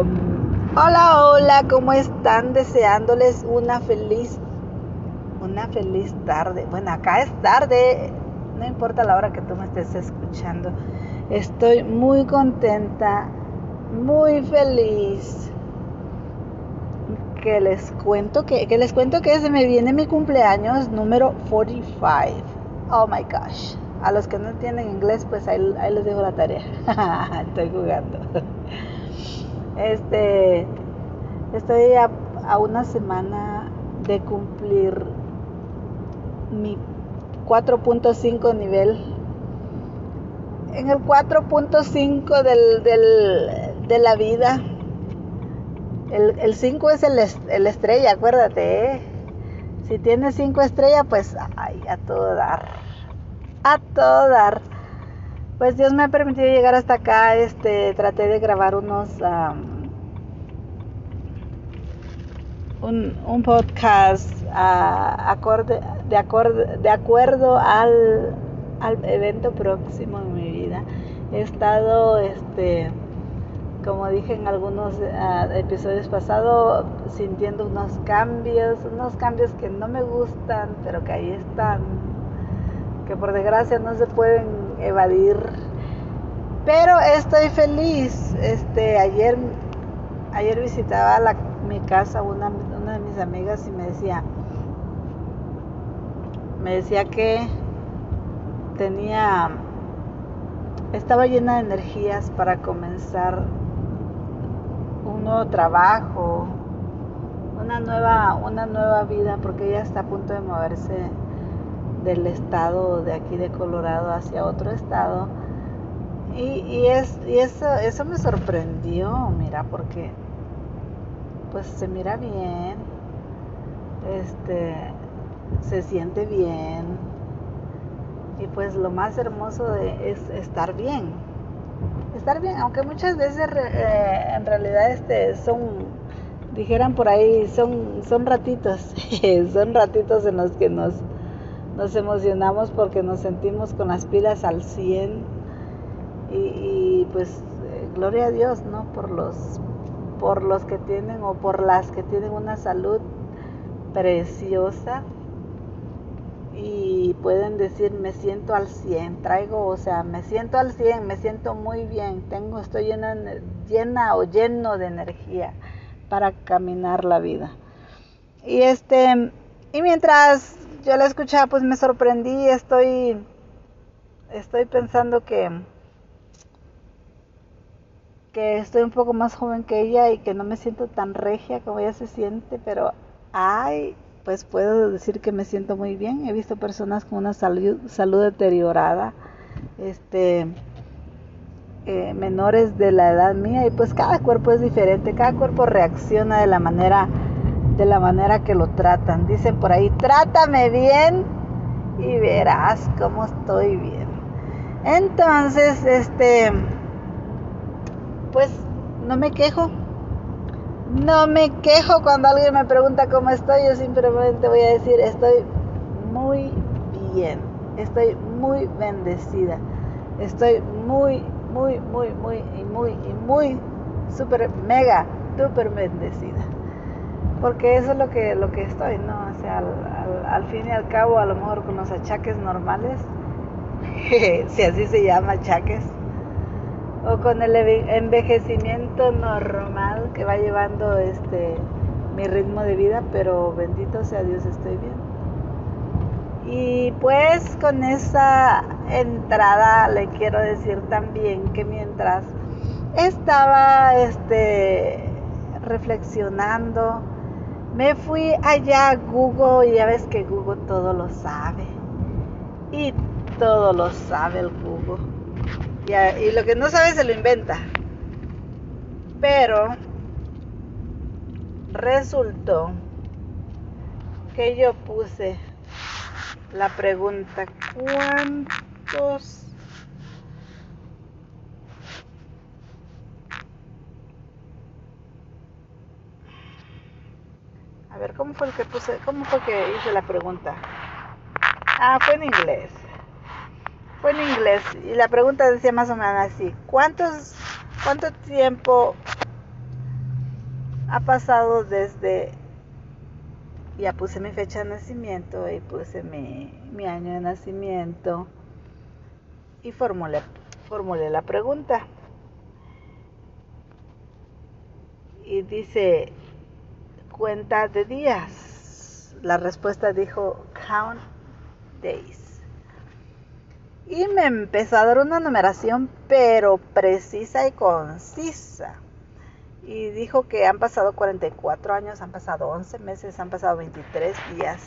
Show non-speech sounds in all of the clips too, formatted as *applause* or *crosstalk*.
Hola, hola, ¿cómo están? Deseándoles una feliz, una feliz tarde. Bueno, acá es tarde, no importa la hora que tú me estés escuchando. Estoy muy contenta, muy feliz. Que les cuento que, que les cuento que se me viene mi cumpleaños número 45. Oh my gosh. A los que no tienen inglés, pues ahí, ahí les dejo la tarea. *laughs* Estoy jugando. Este, estoy a, a una semana de cumplir mi 4.5 nivel. En el 4.5 del, del, de la vida. El, el 5 es el, el, estrella, acuérdate. ¿eh? Si tienes 5 estrellas, pues ay, a todo dar. A todo dar. Pues Dios me ha permitido llegar hasta acá. Este, traté de grabar unos un, un, podcast acorde, de, de acuerdo al, al, evento próximo en mi vida. He estado, este, como dije en algunos uh, episodios pasados, sintiendo unos cambios, unos cambios que no me gustan, pero que ahí están, que por desgracia no se pueden evadir. Pero estoy feliz. Este, ayer, ayer visitaba la, mi casa una, una de mis amigas y me decía, me decía que tenía, estaba llena de energías para comenzar un nuevo trabajo, una nueva, una nueva vida, porque ella está a punto de moverse del estado de aquí de Colorado hacia otro estado. Y, y, es, y eso, eso me sorprendió, mira, porque pues se mira bien, este, se siente bien, y pues lo más hermoso de, es estar bien, estar bien, aunque muchas veces eh, en realidad este, son, dijeran por ahí, son, son ratitos, *laughs* son ratitos en los que nos nos emocionamos porque nos sentimos con las pilas al 100 y, y pues eh, gloria a Dios, ¿no? Por los, por los que tienen o por las que tienen una salud preciosa y pueden decir me siento al 100, traigo, o sea, me siento al 100, me siento muy bien, tengo, estoy llena, llena o lleno de energía para caminar la vida. Y este, y mientras yo la escuchaba, pues me sorprendí, estoy, estoy pensando que, que estoy un poco más joven que ella y que no me siento tan regia como ella se siente, pero ay, pues puedo decir que me siento muy bien. He visto personas con una salud, deteriorada, este, eh, menores de la edad mía, y pues cada cuerpo es diferente, cada cuerpo reacciona de la manera de la manera que lo tratan. Dicen por ahí, trátame bien y verás cómo estoy bien. Entonces, este, pues no me quejo. No me quejo cuando alguien me pregunta cómo estoy, yo simplemente voy a decir, estoy muy bien, estoy muy bendecida, estoy muy, muy, muy, muy, y muy, y muy, súper, mega, súper bendecida porque eso es lo que, lo que estoy, ¿no? O sea, al, al, al, fin y al cabo, a lo mejor con los achaques normales, *laughs* si así se llama achaques, o con el envejecimiento normal que va llevando este mi ritmo de vida, pero bendito sea Dios, estoy bien. Y pues con esa entrada le quiero decir también que mientras estaba este reflexionando, me fui allá a Google y ya ves que Google todo lo sabe. Y todo lo sabe el Google. Y, y lo que no sabe se lo inventa. Pero resultó que yo puse la pregunta, ¿cuántos A ver, ¿cómo fue el que puse? ¿Cómo fue que hice la pregunta? Ah, fue en inglés. Fue en inglés y la pregunta decía más o menos así: ¿Cuántos, cuánto tiempo ha pasado desde, ya puse mi fecha de nacimiento y puse mi, mi año de nacimiento y formulé, formulé la pregunta. Y dice, cuenta de días. La respuesta dijo, count days. Y me empezó a dar una numeración, pero precisa y concisa. Y dijo que han pasado 44 años, han pasado 11 meses, han pasado 23 días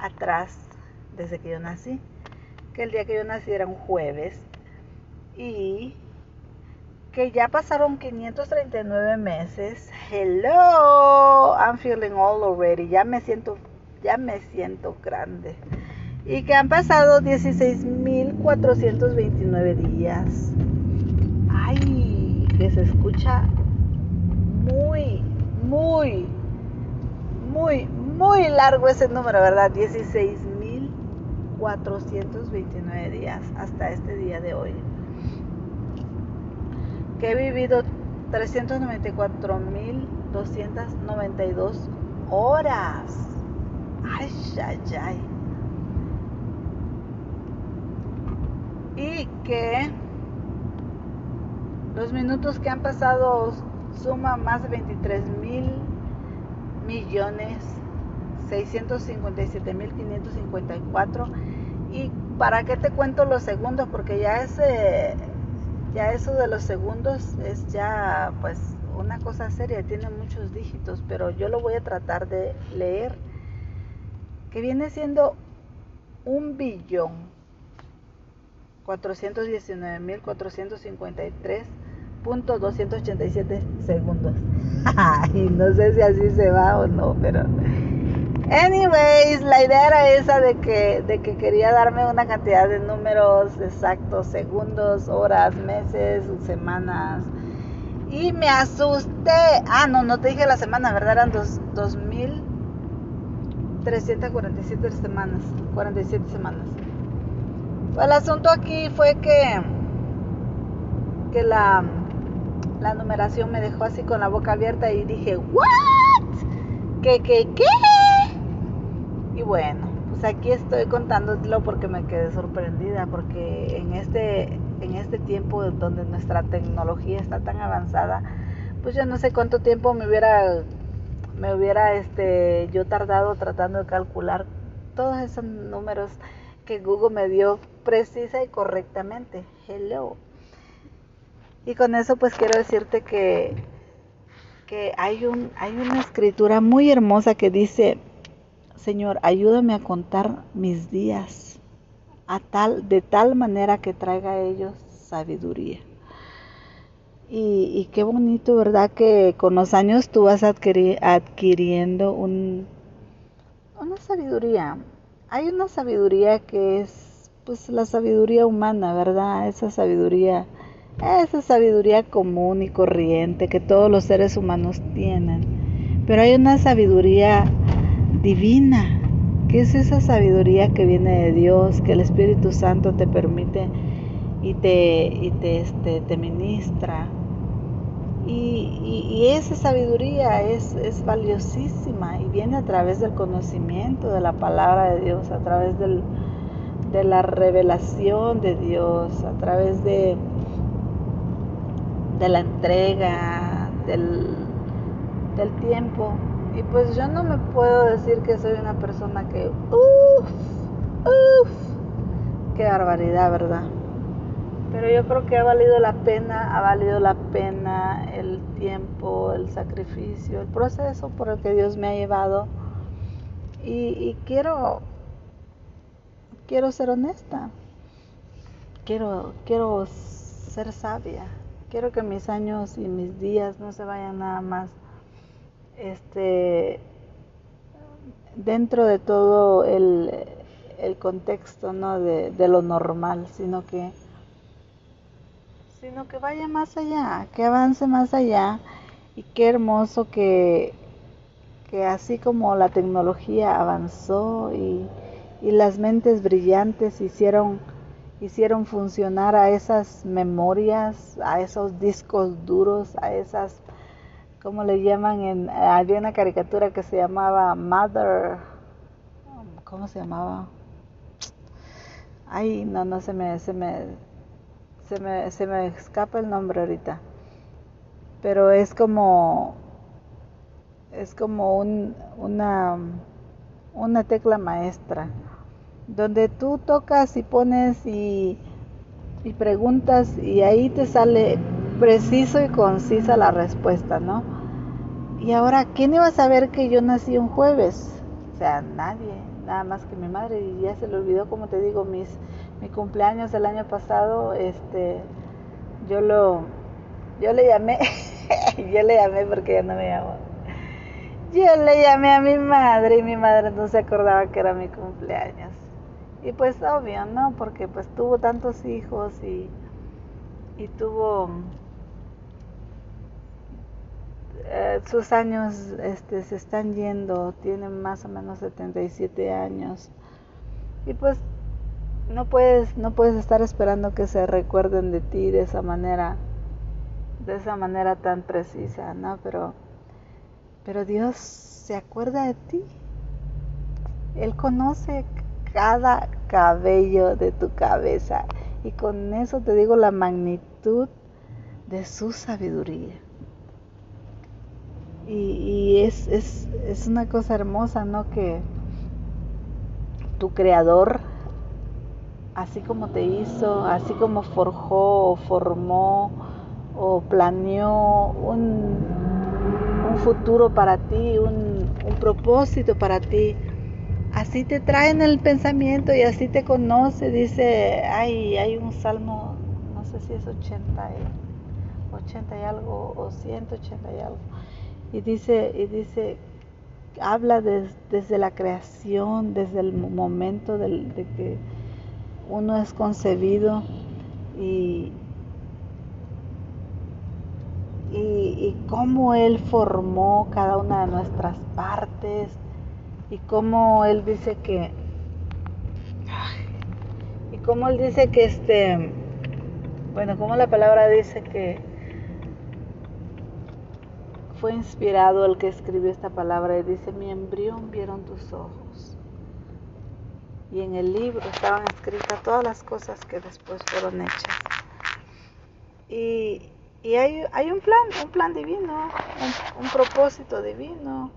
atrás desde que yo nací. Que el día que yo nací era un jueves. Y que ya pasaron 539 meses. Hello, I'm feeling old already. Ya me siento, ya me siento grande y que han pasado 16.429 días. Ay, que se escucha muy, muy, muy, muy largo ese número, ¿verdad? 16.429 días hasta este día de hoy. Que he vivido 394.292 horas. Ay, ay, ay. Y que los minutos que han pasado suman más de 23 mil millones 657 mil 554 y para qué te cuento los segundos porque ya ese ya eso de los segundos es ya pues una cosa seria tiene muchos dígitos pero yo lo voy a tratar de leer que viene siendo un billón 419.453.287 segundos. *laughs* y no sé si así se va o no, pero... Anyways, la idea era esa de que, de que quería darme una cantidad de números exactos, segundos, horas, meses, semanas. Y me asusté. Ah, no, no te dije la semana, ¿verdad? Eran dos, 2.347 semanas. 47 semanas. El asunto aquí fue que, que la, numeración me dejó así con la boca abierta y dije, ¿what? ¿Qué, qué, qué? Y bueno, pues aquí estoy contándolo porque me quedé sorprendida, porque en este, en este tiempo donde nuestra tecnología está tan avanzada, pues yo no sé cuánto tiempo me hubiera, me hubiera este, yo tardado tratando de calcular todos esos números que Google me dio precisa y correctamente. Hello. Y con eso pues quiero decirte que, que hay, un, hay una escritura muy hermosa que dice, Señor, ayúdame a contar mis días a tal, de tal manera que traiga a ellos sabiduría. Y, y, qué bonito, ¿verdad? Que con los años tú vas adquiriendo un, una sabiduría, hay una sabiduría que es pues la sabiduría humana, ¿verdad? Esa sabiduría, esa sabiduría común y corriente que todos los seres humanos tienen. Pero hay una sabiduría divina, que es esa sabiduría que viene de Dios, que el Espíritu Santo te permite y te, y te, este, te ministra y, esa sabiduría es, valiosísima y viene a través del conocimiento de la palabra de Dios, a través del, de la revelación de Dios, a través de, de la entrega, del, del tiempo. Y pues yo no me puedo decir que soy una persona que, uff, uff, qué barbaridad, ¿verdad? Pero yo creo que ha valido la pena, ha valido la pena el tiempo, el sacrificio, el proceso por el que Dios me ha llevado. Y, quiero, quiero ser honesta. Quiero, quiero ser sabia. Quiero que mis años y mis días no se vayan nada más este dentro de todo el, el contexto ¿no? de, de lo normal, sino que sino que vaya más allá, que avance más allá y qué hermoso que, que así como la tecnología avanzó y, y las mentes brillantes hicieron, hicieron funcionar a esas memorias, a esos discos duros, a esas ¿cómo le llaman? En, había una caricatura que se llamaba Mother, ¿cómo se llamaba? Ay, no, no se me, se me, se me, se me escapa el nombre ahorita. Pero es como, es como un, una, una tecla maestra, donde tú tocas y pones y, y preguntas y ahí te sale preciso y concisa la respuesta, ¿no? Y ahora, ¿quién iba a saber que yo nací un jueves? O sea, nadie, nada más que mi madre, y ya se le olvidó, como te digo, mis, mi cumpleaños el año pasado, este, yo lo, yo le llamé, *laughs* yo le llamé porque ya no me llamó. Yo le llamé a mi madre y mi madre no se acordaba que era mi cumpleaños. Y pues obvio, ¿no? Porque pues tuvo tantos hijos y, y tuvo eh, sus años este, se están yendo, tiene más o menos 77 años. Y pues no puedes, no puedes estar esperando que se recuerden de ti de esa manera, de esa manera tan precisa, ¿no? Pero pero Dios se acuerda de ti. Él conoce cada cabello de tu cabeza. Y con eso te digo la magnitud de su sabiduría. Y, es, es, es, una cosa hermosa, ¿no? Que tu creador, así como te hizo, así como forjó o formó o planeó un, futuro para ti, un, propósito para ti. Así te trae en el pensamiento y así te conoce. Dice, ay, hay un salmo, no sé si es 80 y, 80 y algo o 180 y algo. Y dice, y dice, habla desde la creación, desde el momento de que uno es concebido y, y, cómo Él formó cada una de nuestras partes y cómo Él dice que y cómo Él dice que este bueno como la palabra dice que fue inspirado el que escribió esta palabra y dice mi embrión vieron tus ojos y en el libro estaban escritas todas las cosas que después fueron hechas y, y hay, hay un plan, un plan divino, un, propósito divino.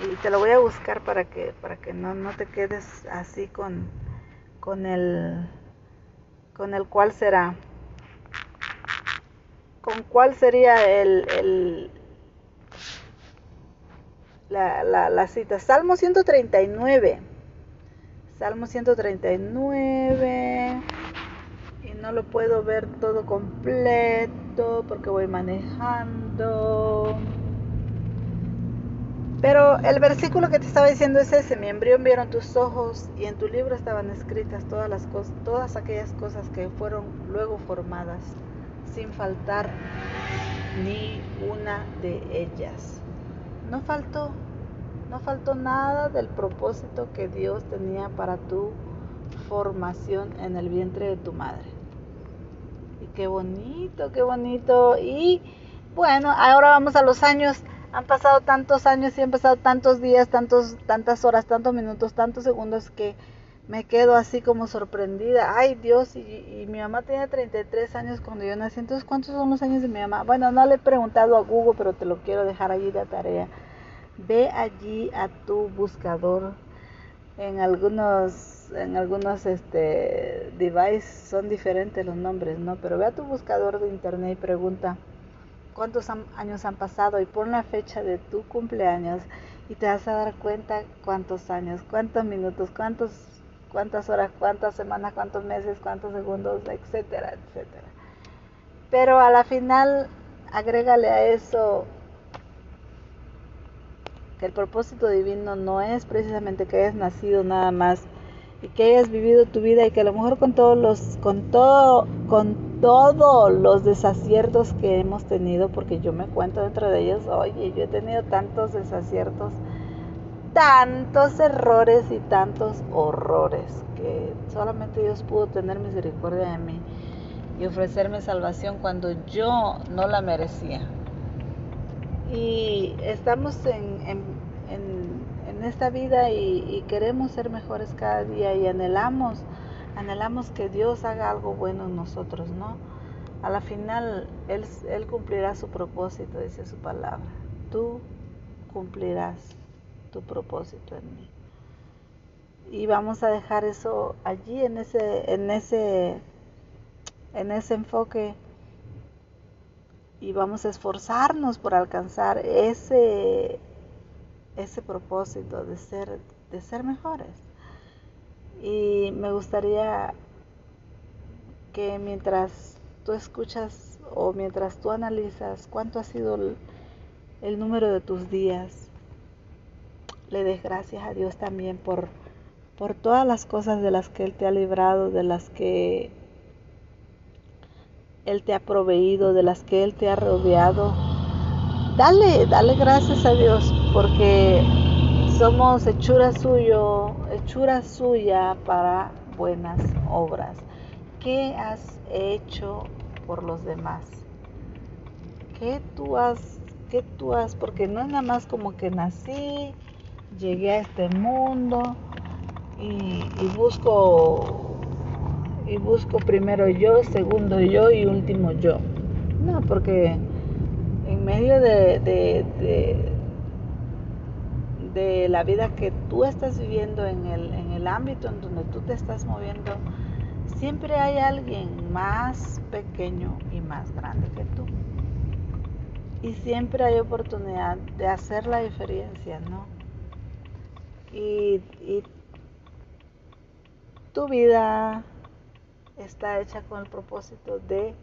Y te lo voy a buscar para que, para que no, no te quedes así con, con el con el cuál será. ¿Con cuál sería el, el la, la, la cita? Salmo 139. Salmo 139 no lo puedo ver todo completo porque voy manejando. Pero el versículo que te estaba diciendo es ese, mi embrión vieron tus ojos y en tu libro estaban escritas todas las cosas, todas aquellas cosas que fueron luego formadas, sin faltar ni una de ellas. No faltó, faltó nada del propósito que Dios tenía para tu formación en el vientre de tu madre qué bonito, qué bonito. Y bueno, ahora vamos a los años. Han pasado tantos años y han pasado tantos días, tantos, tantas horas, tantos minutos, tantos segundos que me quedo así como sorprendida. Ay Dios, y, mi mamá tenía 33 años cuando yo nací. Entonces, ¿cuántos son los años de mi mamá? Bueno, no le he preguntado a Google, pero te lo quiero dejar allí de tarea. Ve allí a tu buscador en algunos en algunos este, devices son diferentes los nombres, ¿no? Pero ve a tu buscador de internet y pregunta cuántos años han pasado y pon la fecha de tu cumpleaños y te vas a dar cuenta cuántos años, cuántos minutos, cuántos, cuántas horas, cuántas semanas, cuántos meses, cuántos segundos, etcétera, etcétera. Pero a la final, agrégale a eso el propósito divino no es precisamente que hayas nacido nada más y que hayas vivido tu vida y que a lo mejor con todos los con todo con todos los desaciertos que hemos tenido porque yo me cuento dentro de ellos oye yo he tenido tantos desaciertos tantos errores y tantos horrores que solamente Dios pudo tener misericordia de mí y ofrecerme salvación cuando yo no la merecía Y estamos en, en, esta vida y, queremos ser mejores cada día y anhelamos, anhelamos que Dios haga algo bueno en nosotros, ¿no? A la final, Él, Él cumplirá su propósito, dice su palabra. Tú cumplirás tu propósito en mí. Y vamos a dejar eso allí en ese, en ese, en ese enfoque y vamos a esforzarnos por alcanzar ese, ese propósito de ser, de ser mejores. Y me gustaría que mientras tú escuchas o mientras tú analizas cuánto ha sido el, número de tus días, le des gracias a Dios también por, por todas las cosas de las que Él te ha librado, de las que él te ha proveído, de las que Él te ha rodeado. Dale, dale gracias a Dios porque somos hechura suyo, hechura suya para buenas obras. ¿Qué has hecho por los demás? ¿Qué tú has, qué tú has? Porque no es nada más como que nací, llegué a este mundo y, y busco y busco primero yo, segundo yo y último yo. No, porque en medio de, de, de, la vida que tú estás viviendo, en el, en el ámbito en donde tú te estás moviendo, siempre hay alguien más pequeño y más grande que tú. Y siempre hay oportunidad de hacer la diferencia, ¿no? Y, y tu vida, está hecha con el propósito de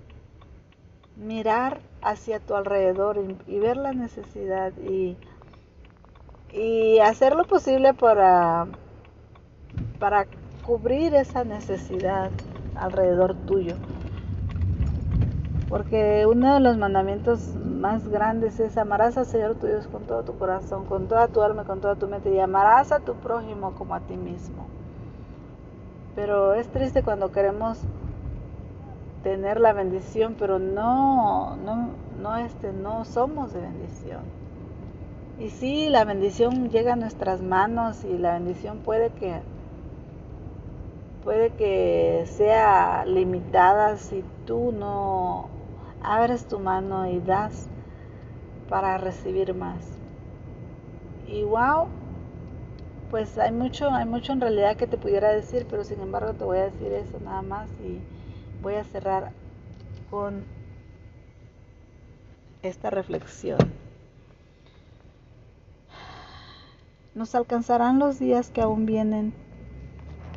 mirar hacia tu alrededor y, ver la necesidad y, y, hacer lo posible para, para cubrir esa necesidad alrededor tuyo. Porque uno de los mandamientos más grandes es amarás al Señor tu Dios con todo tu corazón, con toda tu alma, con toda tu mente y amarás a tu prójimo como a ti mismo. Pero es triste cuando queremos tener la bendición, pero no, no, no, este, no somos de bendición. Y sí, la bendición llega a nuestras manos y la bendición puede que puede que sea limitada si tú no abres tu mano y das para recibir más. Y wow, pues hay mucho, hay mucho en realidad que te pudiera decir, pero sin embargo te voy a decir eso nada más y voy a cerrar con esta reflexión. Nos alcanzarán los días que aún vienen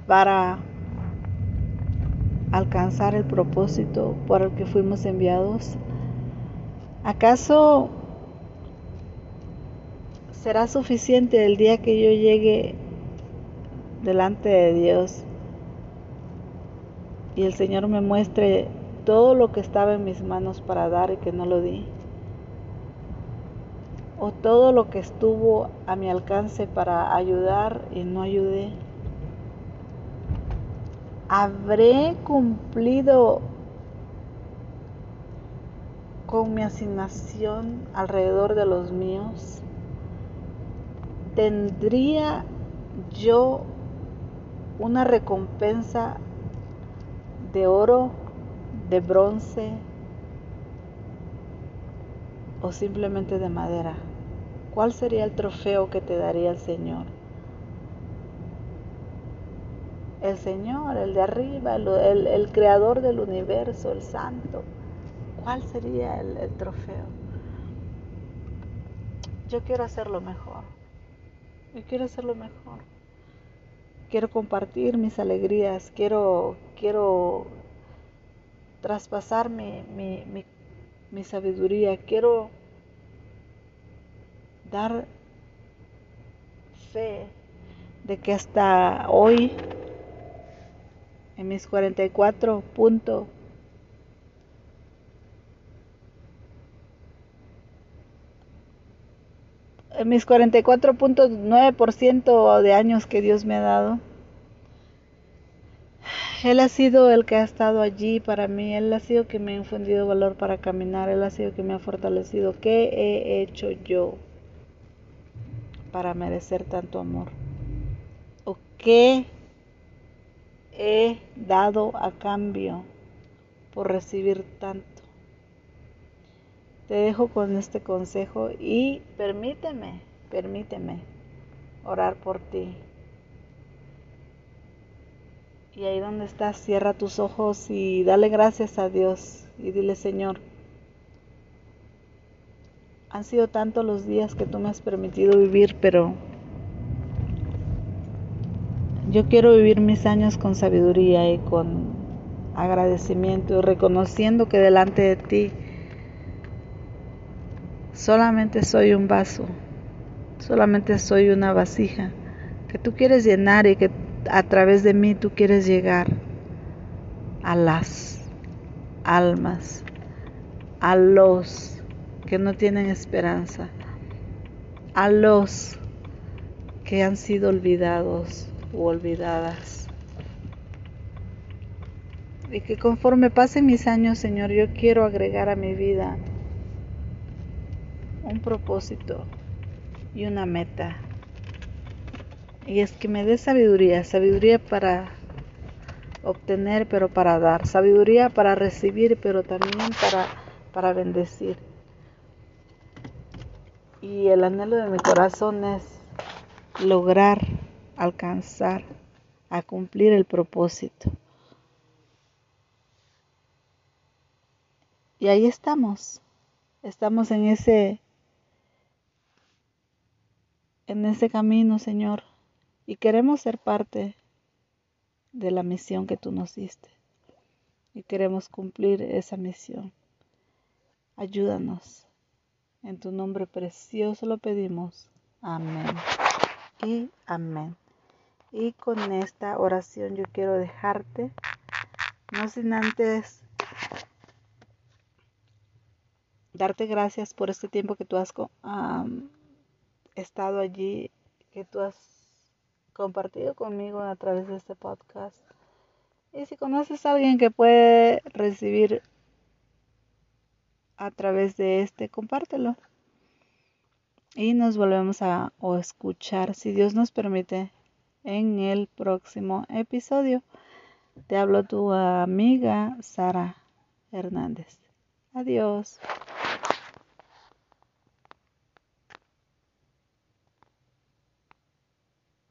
para alcanzar el propósito por el que fuimos enviados. ¿Acaso será suficiente el día que yo llegue delante de Dios y el Señor me muestre todo lo que estaba en mis manos para dar y que no lo di. O todo lo que estuvo a mi alcance para ayudar y no ayudé. ¿Habré cumplido con mi asignación alrededor de los míos? ¿Tendría yo una recompensa de oro, de bronce o simplemente de madera? ¿Cuál sería el trofeo que te daría el Señor? El Señor, el de arriba, el, creador del universo, el santo. ¿Cuál sería el, trofeo? Yo quiero hacerlo mejor. Yo quiero hacerlo mejor. Quiero compartir mis alegrías, quiero, quiero traspasar mi, mi sabiduría, quiero dar fe de que hasta hoy, en mis 44 puntos, mis 44.9% de años que Dios me ha dado, Él ha sido el que ha estado allí para mí, Él ha sido que me ha infundido valor para caminar, Él ha sido que me ha fortalecido. ¿Qué he hecho yo para merecer tanto amor? ¿O qué he dado a cambio por recibir tanto? Te dejo con este consejo y permíteme, permíteme orar por ti. Y ahí donde estás, cierra tus ojos y dale gracias a Dios y dile, Señor, han sido tantos los días que tú me has permitido vivir, pero yo quiero vivir mis años con sabiduría y con agradecimiento reconociendo que delante de ti solamente soy un vaso, solamente soy una vasija que tú quieres llenar y que a través de mí tú quieres llegar a las almas, a los que no tienen esperanza, a los que han sido olvidados u olvidadas. Y que conforme pasen mis años, Señor, yo quiero agregar a mi vida un propósito y una meta y es que me dé sabiduría, sabiduría para obtener, pero para dar, sabiduría para recibir, pero también para, para bendecir. Y el anhelo de mi corazón es lograr alcanzar a cumplir el propósito. Y ahí estamos. Estamos en ese en ese camino, Señor y queremos ser parte de la misión que tú nos diste y queremos cumplir esa misión. Ayúdanos. En tu nombre precioso lo pedimos. Amén. Y amén. Y con esta oración yo quiero dejarte, no sin antes darte gracias por este tiempo que tú has estado allí, que tú has compartido conmigo a través de este podcast. Y si conoces a alguien que puede recibir a través de este, compártelo. Y nos volvemos a escuchar, si Dios nos permite, en el próximo episodio. Te hablo tu amiga Sara Hernández. Adiós.